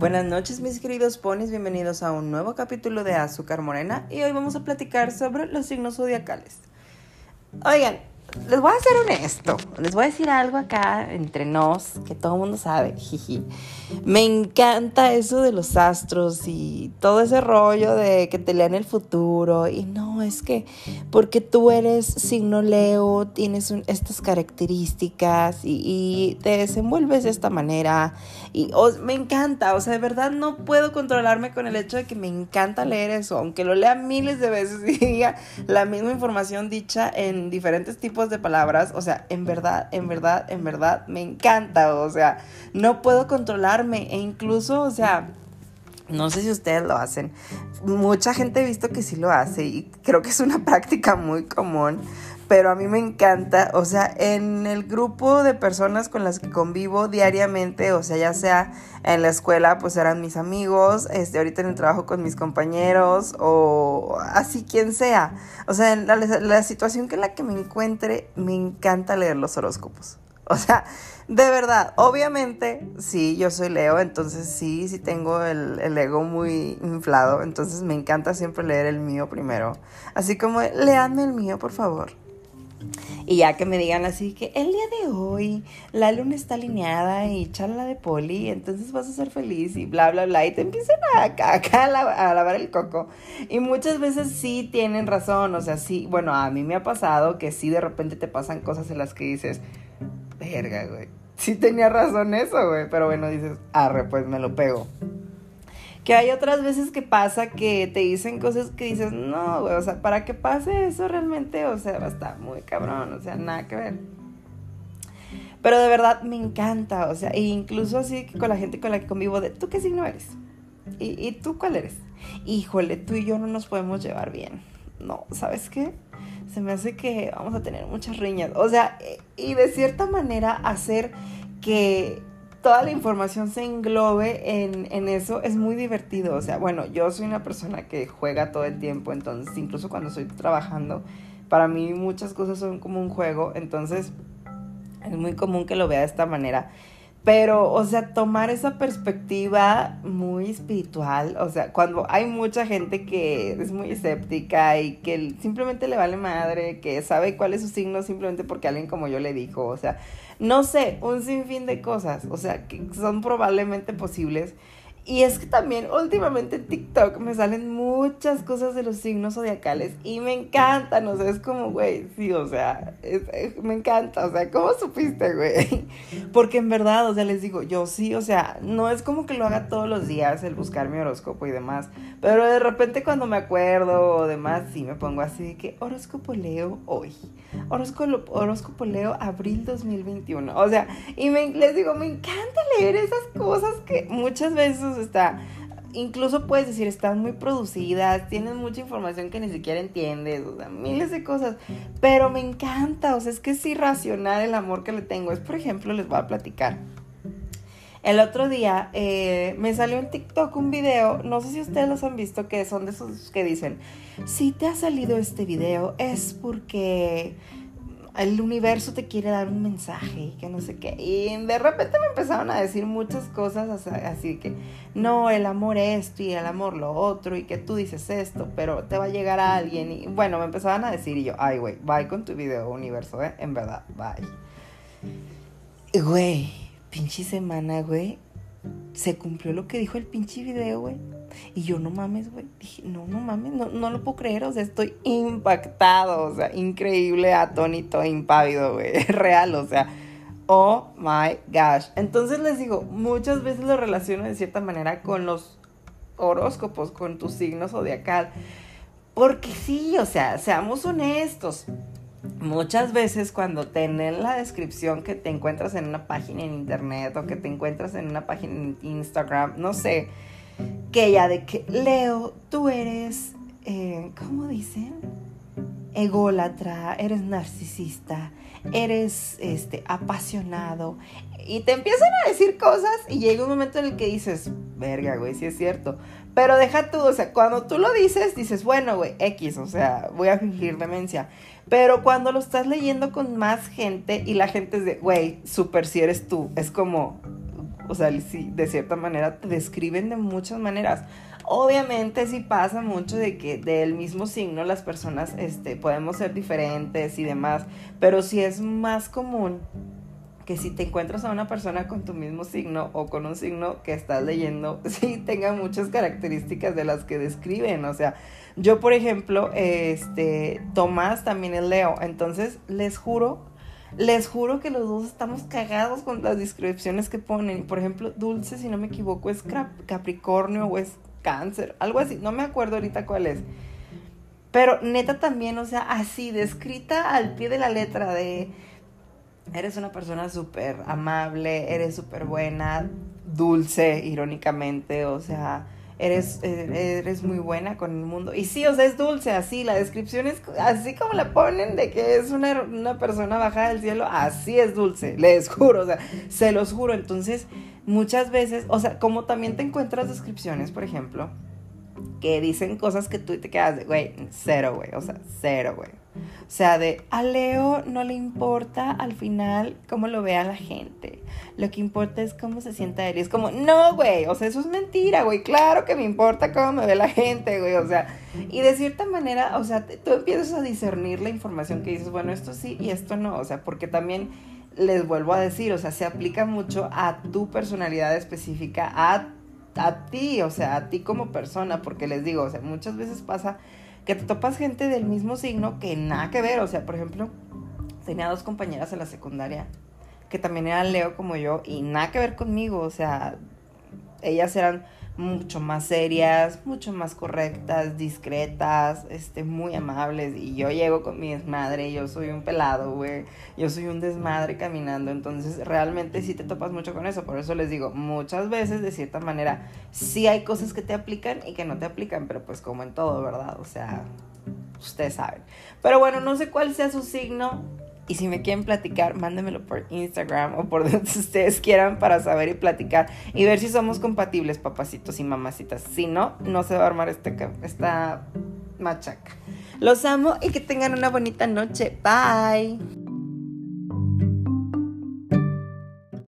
Buenas noches mis queridos ponis, bienvenidos a un nuevo capítulo de Azúcar Morena y hoy vamos a platicar sobre los signos zodiacales. Oigan, les voy a ser honesto, les voy a decir algo acá entre nos que todo el mundo sabe, jiji. Me encanta eso de los astros y todo ese rollo de que te lean el futuro y no, es que porque tú eres signo Leo, tienes estas características y, te desenvuelves de esta manera y me encanta, o sea, de verdad no puedo controlarme con el hecho de que me encanta leer eso, aunque lo lea miles de veces y diga la misma información dicha en diferentes tipos de palabras, o sea, en verdad, en verdad, en verdad, me encanta, o sea, no puedo controlarme e incluso, o sea, no sé si ustedes lo hacen, mucha gente he visto que sí lo hace y creo que es una práctica muy común, pero a mí me encanta, o sea, en el grupo de personas con las que convivo diariamente, o sea, ya sea en la escuela, pues eran mis amigos, este, ahorita en el trabajo con mis compañeros, o así quien sea. O sea, en la, la situación que en la que me encuentre, me encanta leer los horóscopos. O sea, de verdad, obviamente, sí, yo soy Leo, entonces sí, sí tengo el, el, ego muy inflado, entonces me encanta siempre leer el mío primero. Así como, leanme el mío, por favor. Y ya que me digan así que el día de hoy la luna está alineada y charla de poli, entonces vas a ser feliz y bla, bla, bla. Y te empiezan a, acá a, lavar el coco. Y muchas veces sí tienen razón, o sea, sí, bueno, a mí me ha pasado que sí de repente te pasan cosas en las que dices, verga, güey. Sí tenía razón eso, güey, pero bueno, dices, arre, pues me lo pego. Que hay otras veces que pasa que te dicen cosas que dices, no, güey, o sea, para que pase eso realmente, o sea, estar muy cabrón, o sea, nada que ver. Pero de verdad me encanta, o sea, e incluso así con la gente con la que convivo, de, ¿tú qué signo eres? ¿Y, ¿Y tú cuál eres? Híjole, tú y yo no nos podemos llevar bien. No, ¿sabes qué? Se me hace que vamos a tener muchas riñas. O sea, y de cierta manera hacer que toda la información se englobe en, eso, es muy divertido. O sea, bueno, yo soy una persona que juega todo el tiempo, entonces incluso cuando estoy trabajando, para mí muchas cosas son como un juego, entonces es muy común que lo vea de esta manera. Pero, o sea, tomar esa perspectiva muy espiritual, o sea, cuando hay mucha gente que es muy escéptica y que simplemente le vale madre, que sabe cuál es su signo simplemente porque alguien como yo le dijo, o sea, no sé, un sinfín de cosas, o sea, que son probablemente posibles. Y es que también últimamente en TikTok me salen muchas cosas de los signos zodiacales y me encantan, o sea, es como, güey, sí, o sea, me encanta, o sea, ¿cómo supiste, güey? Porque en verdad, o sea, les digo, yo sí, o sea, no es como que lo haga todos los días el buscar mi horóscopo y demás, pero de repente cuando me acuerdo o demás, sí me pongo así de que horóscopo leo hoy, horóscopo, horóscopo leo abril 2021, o sea, y me, les digo, me encanta leer esas cosas que muchas veces está, incluso puedes decir, están muy producidas, tienen mucha información que ni siquiera entiendes, o sea, miles de cosas, pero me encanta, o sea, es que es irracional el amor que le tengo. Es, por ejemplo, les voy a platicar. El otro día eh, me salió en TikTok un video, no sé si ustedes los han visto, que son de esos que dicen, si te ha salido este video es porque el universo te quiere dar un mensaje y que no sé qué. Y de repente me empezaron a decir muchas cosas así que, no, el amor esto y el amor lo otro y que tú dices esto, pero te va a llegar a alguien. Y bueno, me empezaban a decir y yo, ay, güey, bye con tu video, universo, ¿eh? En verdad, bye. Güey, pinche semana, güey, se cumplió lo que dijo el pinche video, güey. Y yo, no mames, güey. Dije, no, no mames, no, no lo puedo creer. O sea, estoy impactado. O sea, increíble, atónito, impávido, güey. Real, o sea. Oh my gosh. Entonces les digo, muchas veces lo relaciono de cierta manera con los horóscopos, con tus signos zodiacal. Porque sí, o sea, seamos honestos. Muchas veces cuando tienen la descripción que te encuentras en una página en internet o que te encuentras en una página en Instagram, no sé, que ya de que, Leo, tú eres, eh, ¿cómo dicen? Ególatra, eres narcisista, eres este, apasionado. Y te empiezan a decir cosas y llega un momento en el que dices, verga, güey, sí es cierto. Pero deja tú, o sea, cuando tú lo dices, dices, bueno, güey, X, o sea, voy a fingir demencia. Pero cuando lo estás leyendo con más gente y la gente es de, güey, súper si eres tú, es como, O sea, de cierta manera te describen de muchas maneras. Obviamente sí pasa mucho de que del mismo signo las personas este, podemos ser diferentes y demás, pero sí es más común que si te encuentras a una persona con tu mismo signo o con un signo que estás leyendo, sí tenga muchas características de las que describen. O sea, yo por ejemplo, este, Tomás también es Leo, entonces les juro les juro que los dos estamos cagados con las descripciones que ponen. Por ejemplo, Dulce, si no me equivoco, es Capricornio o es Cáncer, algo así. No me acuerdo ahorita cuál es. Pero neta también, o sea, así, descrita al pie de la letra de... Eres una persona súper amable, eres súper buena, dulce, irónicamente, o sea eres, eh, eres muy buena con el mundo. Y sí, o sea, es dulce, así, la descripción es así como la ponen de que es una, una persona bajada del cielo, así es dulce, les juro, o sea, se los juro. Entonces, muchas veces, o sea, como también te encuentras descripciones, por ejemplo, que dicen cosas que tú te quedas de, güey, cero, güey, o sea, cero, güey. O sea, de a Leo no le importa al final cómo lo vea la gente. Lo que importa es cómo se sienta él. Y es como, no, güey, o sea, eso es mentira, güey. Claro que me importa cómo me ve la gente, güey. O sea, y de cierta manera, o sea, tú empiezas a discernir la información que dices, bueno, esto sí y esto no. O sea, porque también les vuelvo a decir, o sea, se aplica mucho a tu personalidad específica, a, a ti, o sea, a ti como persona, porque les digo, o sea, muchas veces pasa que te topas gente del mismo signo que nada que ver. O sea, por ejemplo, tenía dos compañeras en la secundaria que también eran Leo como yo y nada que ver conmigo. O sea, ellas eran mucho más serias, mucho más correctas, discretas, este, muy amables. Y yo llego con mi desmadre, yo soy un pelado, güey. Yo soy un desmadre caminando. Entonces, realmente sí te topas mucho con eso. Por eso les digo, muchas veces, de cierta manera, sí hay cosas que te aplican y que no te aplican, pero pues como en todo, ¿verdad? O sea, ustedes saben. Pero bueno, no sé cuál sea su signo. Y si me quieren platicar, mándenmelo por Instagram o por donde ustedes quieran para saber y platicar y ver si somos compatibles, papacitos y mamacitas. Si no, no se va a armar este, esta machaca. Los amo y que tengan una bonita noche. Bye.